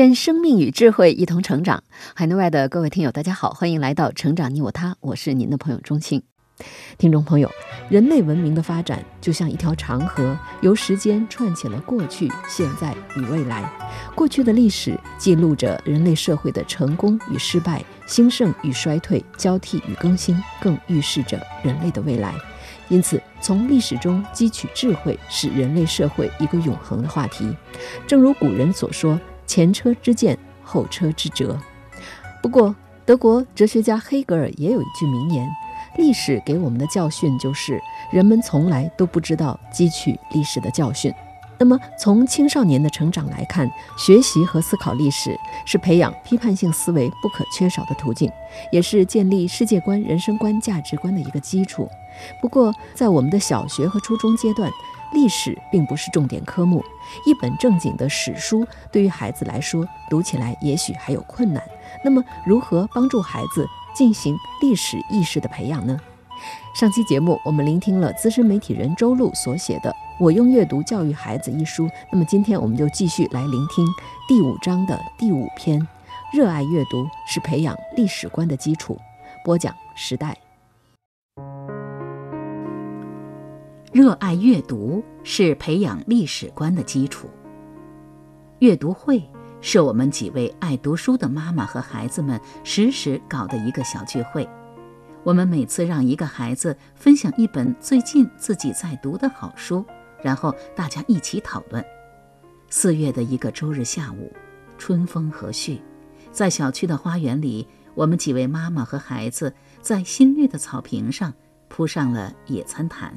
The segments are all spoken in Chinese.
愿生命与智慧一同成长。海内外的各位听友，大家好，欢迎来到《成长你我他》，我是您的朋友钟庆。听众朋友，人类文明的发展就像一条长河，由时间串起了过去、现在与未来。过去的历史记录着人类社会的成功与失败、兴盛与衰退、交替与更新，更预示着人类的未来。因此，从历史中汲取智慧，是人类社会一个永恒的话题。正如古人所说：“前车之鉴，后车之辙。”不过，德国哲学家黑格尔也有一句名言。历史给我们的教训就是，人们从来都不知道汲取历史的教训。那么，从青少年的成长来看，学习和思考历史是培养批判性思维不可缺少的途径，也是建立世界观、人生观、价值观的一个基础。不过，在我们的小学和初中阶段，历史并不是重点科目，一本正经的史书对于孩子来说，读起来也许还有困难。那么，如何帮助孩子？进行历史意识的培养呢？上期节目我们聆听了资深媒体人周璐所写的《我用阅读教育孩子》一书，那么今天我们就继续来聆听第五章的第五篇：热爱阅读是培养历史观的基础。播讲时代。热爱阅读是培养历史观的基础。阅读会。是我们几位爱读书的妈妈和孩子们时时搞的一个小聚会。我们每次让一个孩子分享一本最近自己在读的好书，然后大家一起讨论。四月的一个周日下午，春风和煦，在小区的花园里，我们几位妈妈和孩子在新绿的草坪上铺上了野餐毯，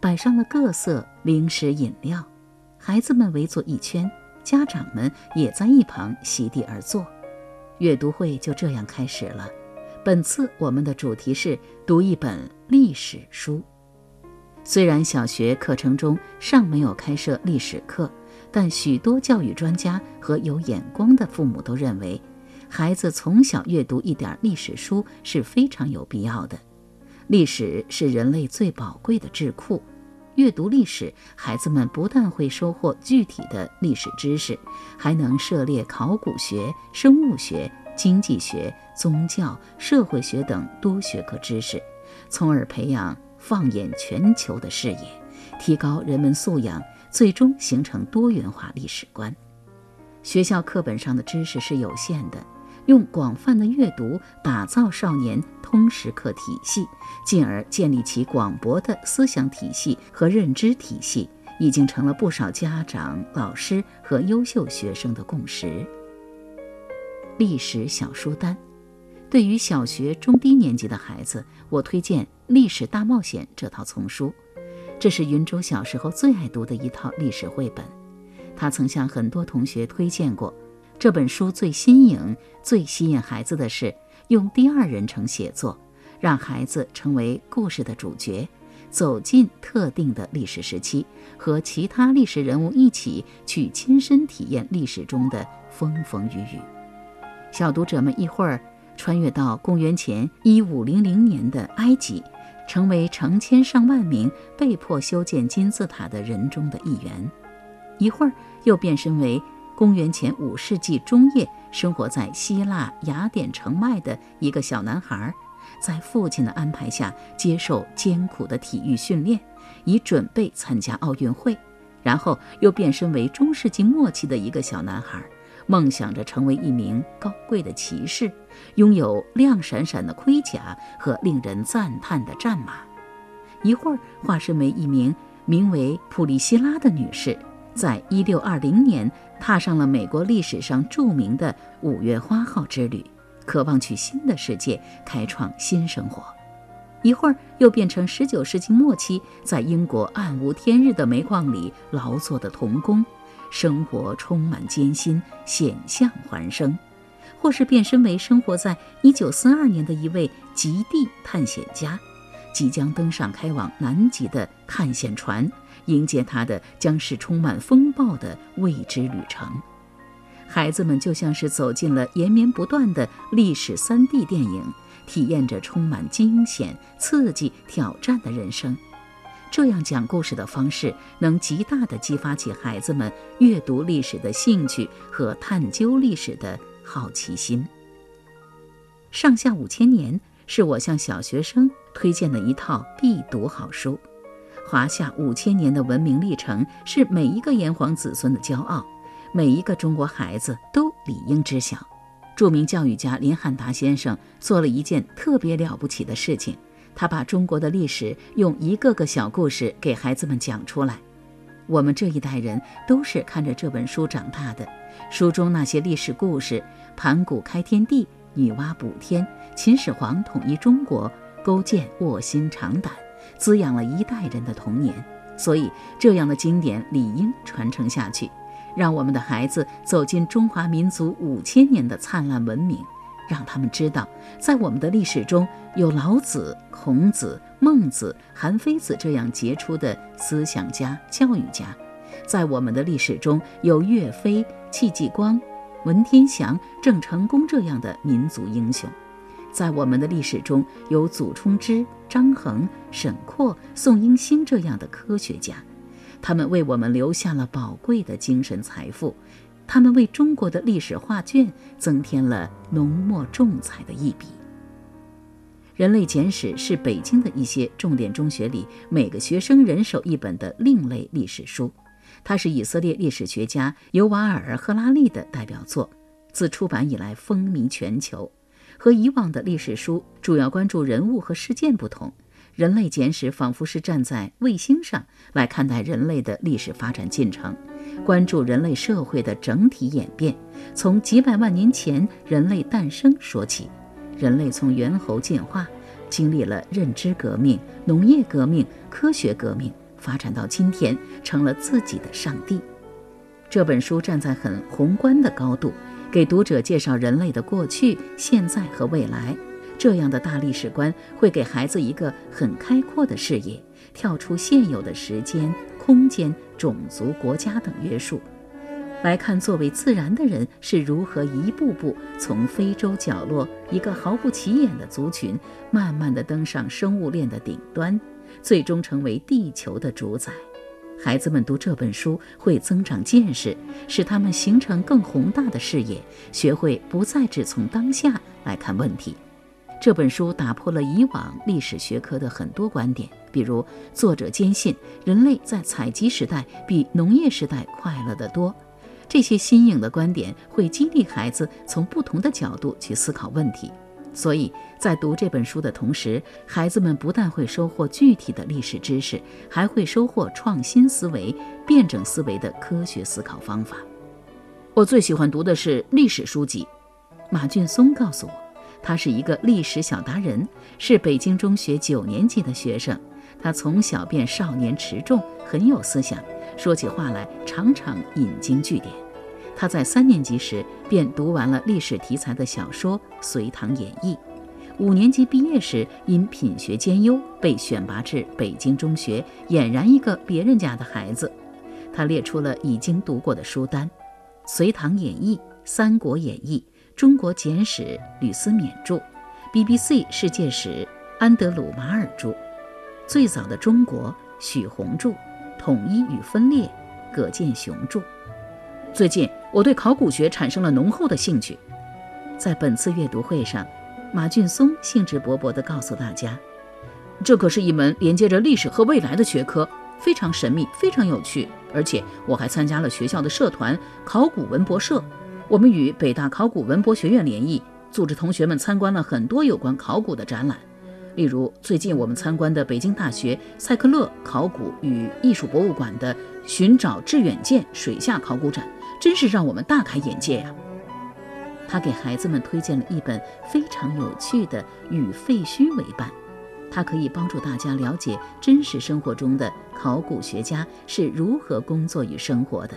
摆上了各色零食饮料，孩子们围坐一圈。家长们也在一旁席地而坐，阅读会就这样开始了。本次我们的主题是读一本历史书。虽然小学课程中尚没有开设历史课，但许多教育专家和有眼光的父母都认为，孩子从小阅读一点历史书是非常有必要的。历史是人类最宝贵的智库。阅读历史，孩子们不但会收获具体的历史知识，还能涉猎考古学、生物学、经济学、宗教、社会学等多学科知识，从而培养放眼全球的视野，提高人们素养，最终形成多元化历史观。学校课本上的知识是有限的。用广泛的阅读打造少年通识课体系，进而建立起广博的思想体系和认知体系，已经成了不少家长、老师和优秀学生的共识。历史小书单，对于小学中低年级的孩子，我推荐《历史大冒险》这套丛书，这是云州小时候最爱读的一套历史绘本，他曾向很多同学推荐过。这本书最新颖、最吸引孩子的是用第二人称写作，让孩子成为故事的主角，走进特定的历史时期，和其他历史人物一起去亲身体验历史中的风风雨雨。小读者们一会儿穿越到公元前一五零零年的埃及，成为成千上万名被迫修建金字塔的人中的一员；一会儿又变身为。公元前五世纪中叶，生活在希腊雅典城外的一个小男孩，在父亲的安排下接受艰苦的体育训练，以准备参加奥运会。然后又变身为中世纪末期的一个小男孩，梦想着成为一名高贵的骑士，拥有亮闪闪的盔甲和令人赞叹的战马。一会儿化身为一名名为普利希拉的女士。在一六二零年，踏上了美国历史上著名的五月花号之旅，渴望去新的世界开创新生活。一会儿又变成十九世纪末期在英国暗无天日的煤矿里劳作的童工，生活充满艰辛，险象环生；或是变身为生活在1942年的一位极地探险家，即将登上开往南极的探险船，迎接他的将是充满风暴的未知旅程。孩子们就像是走进了延绵不断的历史 3D 电影，体验着充满惊险、刺激、挑战的人生。这样讲故事的方式，能极大地激发起孩子们阅读历史的兴趣和探究历史的好奇心。上下五千年是我向小学生推荐的一套必读好书。华夏五千年的文明历程是每一个炎黄子孙的骄傲。每一个中国孩子都理应知晓。著名教育家林汉达先生做了一件特别了不起的事情，他把中国的历史用一个个小故事给孩子们讲出来。我们这一代人都是看着这本书长大的，书中那些历史故事，盘古开天地，女娲补天，秦始皇统一中国，勾践卧薪尝胆，滋养了一代人的童年。所以，这样的经典理应传承下去。让我们的孩子走进中华民族五千年的灿烂文明，让他们知道，在我们的历史中有老子、孔子、孟子、韩非子这样杰出的思想家、教育家；在我们的历史中有岳飞、戚继光、文天祥、郑成功这样的民族英雄；在我们的历史中有祖冲之、张衡、沈括、宋英星这样的科学家。他们为我们留下了宝贵的精神财富，他们为中国的历史画卷增添了浓墨重彩的一笔。《人类简史》是北京的一些重点中学里每个学生人手一本的另类历史书，它是以色列历史学家尤瓦尔·赫拉利的代表作，自出版以来风靡全球。和以往的历史书主要关注人物和事件不同。人类简史仿佛是站在卫星上来看待人类的历史发展进程，关注人类社会的整体演变，从几百万年前人类诞生说起，人类从猿猴进化，经历了认知革命、农业革命、科学革命，发展到今天成了自己的上帝。这本书站在很宏观的高度，给读者介绍人类的过去、现在和未来。这样的大历史观会给孩子一个很开阔的视野，跳出现有的时间、空间、种族、国家等约束，来看作为自然的人是如何一步步从非洲角落一个毫不起眼的族群，慢慢的登上生物链的顶端，最终成为地球的主宰。孩子们读这本书会增长见识，使他们形成更宏大的视野，学会不再只从当下来看问题。这本书打破了以往历史学科的很多观点，比如作者坚信人类在采集时代比农业时代快乐得多。这些新颖的观点会激励孩子从不同的角度去思考问题。所以在读这本书的同时，孩子们不但会收获具体的历史知识，还会收获创新思维、辩证思维的科学思考方法。我最喜欢读的是历史书籍。马俊松告诉我。他是一个历史小达人，是北京中学九年级的学生。他从小便少年持重，很有思想，说起话来常常引经据典。他在三年级时便读完了历史题材的小说《隋唐演义》，五年级毕业时因品学兼优被选拔至北京中学，俨然一个别人家的孩子。他列出了已经读过的书单：《隋唐演义》《三国演义》。中国简史吕思勉著，BBC 世界史安德鲁马尔著，最早的中国许宏著，统一与分裂葛剑雄著。最近我对考古学产生了浓厚的兴趣，在本次阅读会上，马俊松兴致勃勃地告诉大家，这可是一门连接着历史和未来的学科，非常神秘，非常有趣，而且我还参加了学校的社团考古文博社。我们与北大考古文博学院联谊，组织同学们参观了很多有关考古的展览。例如，最近我们参观的北京大学塞克勒考古与艺术博物馆的“寻找致远舰”水下考古展，真是让我们大开眼界呀！他给孩子们推荐了一本非常有趣的《与废墟为伴》，它可以帮助大家了解真实生活中的考古学家是如何工作与生活的。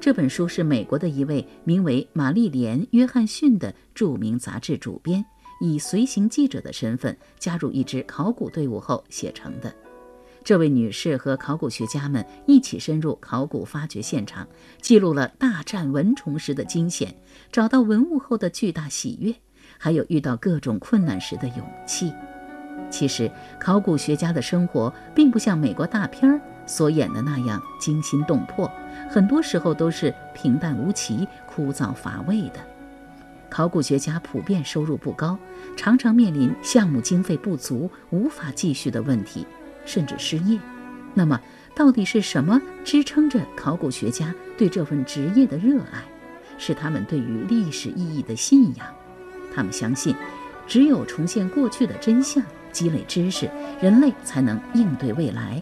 这本书是美国的一位名为玛丽莲·约翰逊的著名杂志主编，以随行记者的身份加入一支考古队伍后写成的。这位女士和考古学家们一起深入考古发掘现场，记录了大战蚊虫时的惊险，找到文物后的巨大喜悦，还有遇到各种困难时的勇气。其实，考古学家的生活并不像美国大片所演的那样惊心动魄，很多时候都是平淡无奇、枯燥乏味的。考古学家普遍收入不高，常常面临项目经费不足、无法继续的问题。甚至失业，那么到底是什么支撑着考古学家对这份职业的热爱？是他们对于历史意义的信仰。他们相信，只有重现过去的真相，积累知识，人类才能应对未来，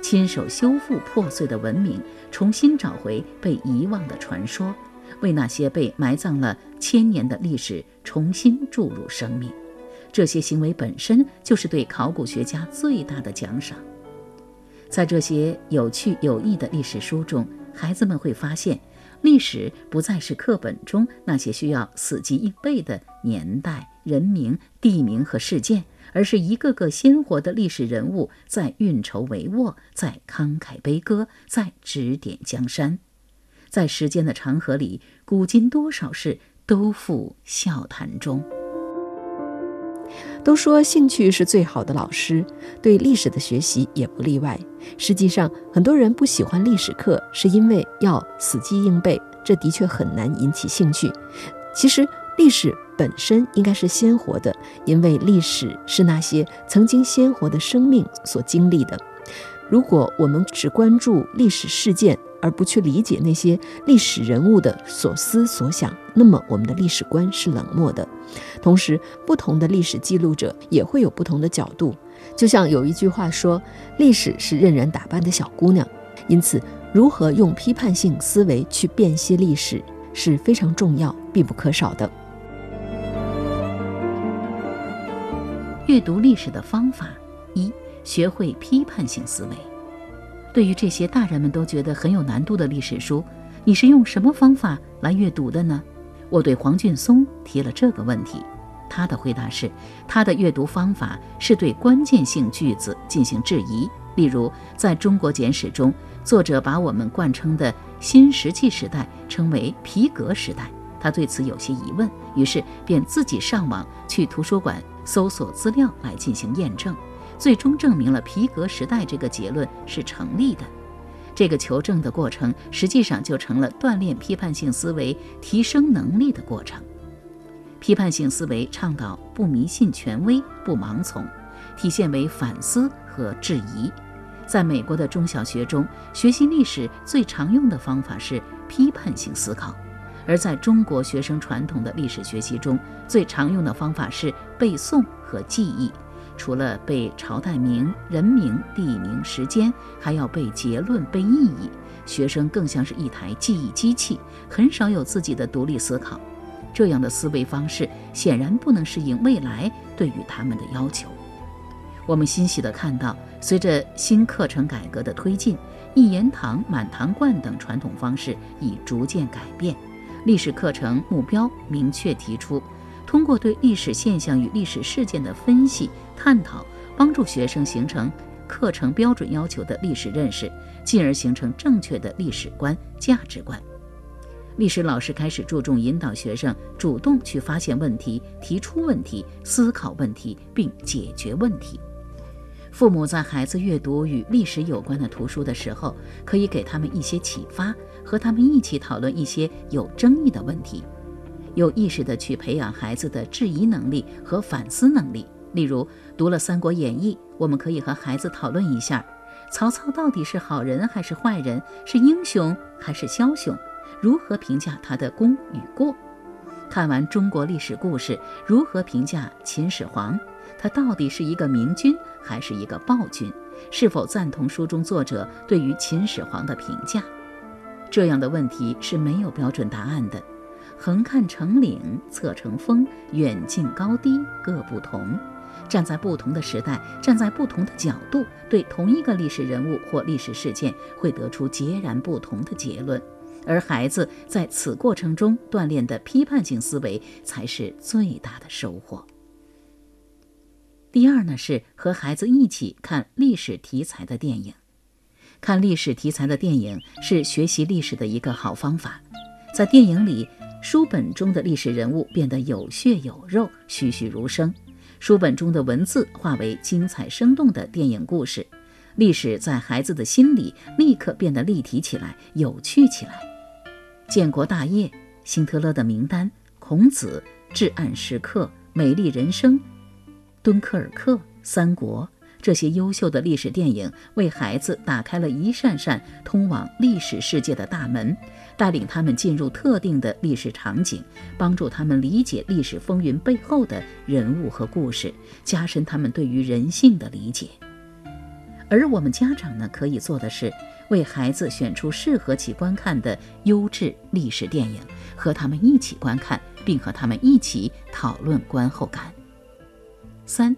亲手修复破碎的文明，重新找回被遗忘的传说，为那些被埋葬了千年的历史重新注入生命。这些行为本身就是对考古学家最大的奖赏。在这些有趣有益的历史书中，孩子们会发现，历史不再是课本中那些需要死记硬背的年代、人名、地名和事件，而是一个个鲜活的历史人物在运筹帷幄，在慷慨悲歌，在指点江山。在时间的长河里，古今多少事都付笑谈中。都说兴趣是最好的老师，对历史的学习也不例外。实际上，很多人不喜欢历史课，是因为要死记硬背，这的确很难引起兴趣。其实，历史本身应该是鲜活的，因为历史是那些曾经鲜活的生命所经历的。如果我们只关注历史事件，而不去理解那些历史人物的所思所想，那么我们的历史观是冷漠的。同时，不同的历史记录者也会有不同的角度。就像有一句话说：“历史是任人打扮的小姑娘。”因此，如何用批判性思维去辨析历史是非常重要、必不可少的。阅读历史的方法一：学会批判性思维。对于这些大人们都觉得很有难度的历史书，你是用什么方法来阅读的呢？我对黄俊松提了这个问题，他的回答是，他的阅读方法是对关键性句子进行质疑。例如，在中国简史中，作者把我们惯称的新石器时代称为皮革时代，他对此有些疑问，于是便自己上网去图书馆搜索资料来进行验证。最终证明了皮革时代这个结论是成立的。这个求证的过程实际上就成了锻炼批判性思维、提升能力的过程。批判性思维倡导不迷信权威、不盲从，体现为反思和质疑。在美国的中小学中，学习历史最常用的方法是批判性思考；而在中国学生传统的历史学习中，最常用的方法是背诵和记忆。除了背朝代名、人名、地名、时间，还要背结论、背意义。学生更像是一台记忆机器，很少有自己的独立思考。这样的思维方式显然不能适应未来对于他们的要求。我们欣喜地看到，随着新课程改革的推进，一言堂、满堂灌等传统方式已逐渐改变。历史课程目标明确提出。通过对历史现象与历史事件的分析探讨，帮助学生形成课程标准要求的历史认识，进而形成正确的历史观、价值观。历史老师开始注重引导学生主动去发现问题、提出问题、思考问题并解决问题。父母在孩子阅读与历史有关的图书的时候，可以给他们一些启发，和他们一起讨论一些有争议的问题。有意识地去培养孩子的质疑能力和反思能力。例如，读了《三国演义》，我们可以和孩子讨论一下：曹操到底是好人还是坏人？是英雄还是枭雄？如何评价他的功与过？看完中国历史故事，如何评价秦始皇？他到底是一个明君还是一个暴君？是否赞同书中作者对于秦始皇的评价？这样的问题是没有标准答案的。横看成岭侧成峰，远近高低各不同。站在不同的时代，站在不同的角度，对同一个历史人物或历史事件，会得出截然不同的结论。而孩子在此过程中锻炼的批判性思维才是最大的收获。第二呢，是和孩子一起看历史题材的电影。看历史题材的电影是学习历史的一个好方法。在电影里，书本中的历史人物变得有血有肉、栩栩如生，书本中的文字化为精彩生动的电影故事，历史在孩子的心里立刻变得立体起来、有趣起来。建国大业、辛特勒的名单、孔子、至暗时刻、美丽人生、敦刻尔克、三国。这些优秀的历史电影为孩子打开了一扇扇通往历史世界的大门，带领他们进入特定的历史场景，帮助他们理解历史风云背后的人物和故事，加深他们对于人性的理解。而我们家长呢，可以做的是为孩子选出适合其观看的优质历史电影，和他们一起观看，并和他们一起讨论观后感。三。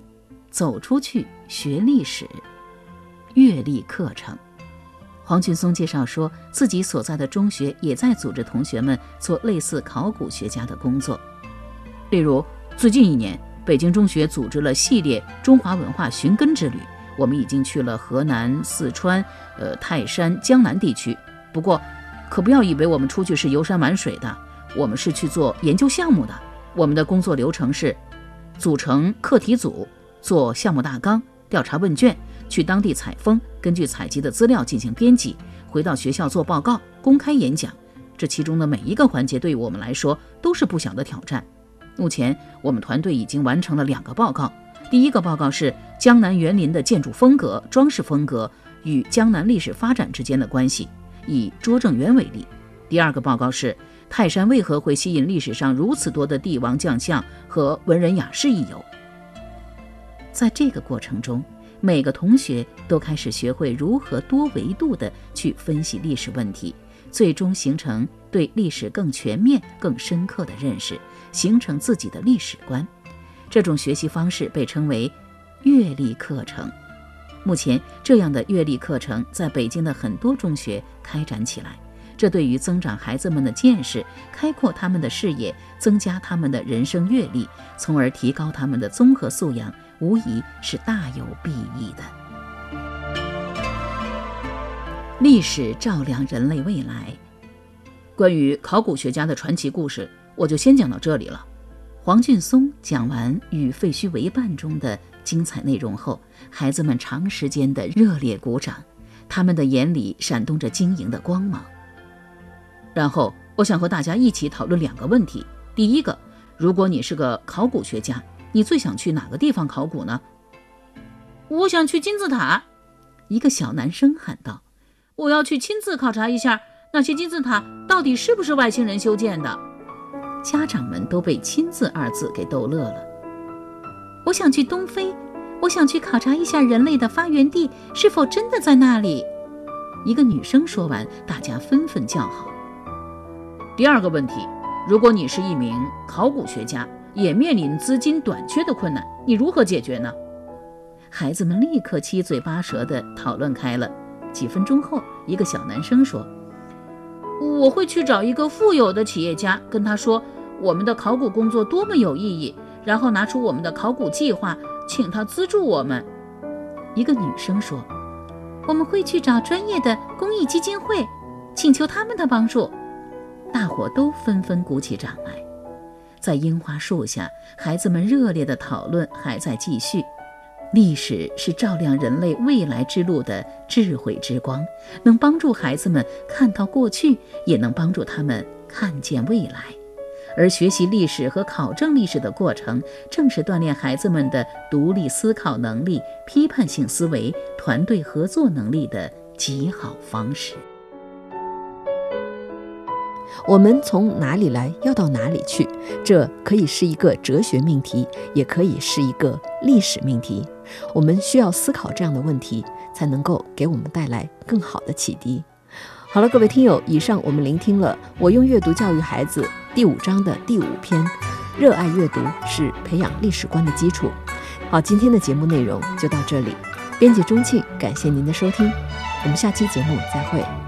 走出去学历史，阅历课程。黄俊松介绍说，自己所在的中学也在组织同学们做类似考古学家的工作。例如，最近一年，北京中学组织了系列中华文化寻根之旅，我们已经去了河南、四川、呃泰山、江南地区。不过，可不要以为我们出去是游山玩水的，我们是去做研究项目的。我们的工作流程是组成课题组。做项目大纲、调查问卷，去当地采风，根据采集的资料进行编辑，回到学校做报告、公开演讲。这其中的每一个环节，对于我们来说都是不小的挑战。目前，我们团队已经完成了两个报告。第一个报告是江南园林的建筑风格、装饰风格与江南历史发展之间的关系，以拙政园为例。第二个报告是泰山为何会吸引历史上如此多的帝王将相和文人雅士一游。在这个过程中，每个同学都开始学会如何多维度地去分析历史问题，最终形成对历史更全面、更深刻的认识，形成自己的历史观。这种学习方式被称为阅历课程。目前，这样的阅历课程在北京的很多中学开展起来。这对于增长孩子们的见识、开阔他们的视野、增加他们的人生阅历，从而提高他们的综合素养。无疑是大有裨益的。历史照亮人类未来。关于考古学家的传奇故事，我就先讲到这里了。黄俊松讲完《与废墟为伴》中的精彩内容后，孩子们长时间的热烈鼓掌，他们的眼里闪动着晶莹的光芒。然后，我想和大家一起讨论两个问题：第一个，如果你是个考古学家。你最想去哪个地方考古呢？我想去金字塔。一个小男生喊道：“我要去亲自考察一下那些金字塔到底是不是外星人修建的。”家长们都被“亲自”二字给逗乐了。我想去东非，我想去考察一下人类的发源地是否真的在那里。一个女生说完，大家纷纷叫好。第二个问题：如果你是一名考古学家。也面临资金短缺的困难，你如何解决呢？孩子们立刻七嘴八舌地讨论开了。几分钟后，一个小男生说：“我会去找一个富有的企业家，跟他说我们的考古工作多么有意义，然后拿出我们的考古计划，请他资助我们。”一个女生说：“我们会去找专业的公益基金会，请求他们的帮助。”大伙都纷纷鼓起掌来。在樱花树下，孩子们热烈的讨论还在继续。历史是照亮人类未来之路的智慧之光，能帮助孩子们看到过去，也能帮助他们看见未来。而学习历史和考证历史的过程，正是锻炼孩子们的独立思考能力、批判性思维、团队合作能力的极好方式。我们从哪里来，要到哪里去？这可以是一个哲学命题，也可以是一个历史命题。我们需要思考这样的问题，才能够给我们带来更好的启迪。好了，各位听友，以上我们聆听了《我用阅读教育孩子》第五章的第五篇：热爱阅读是培养历史观的基础。好，今天的节目内容就到这里。编辑钟庆，感谢您的收听，我们下期节目再会。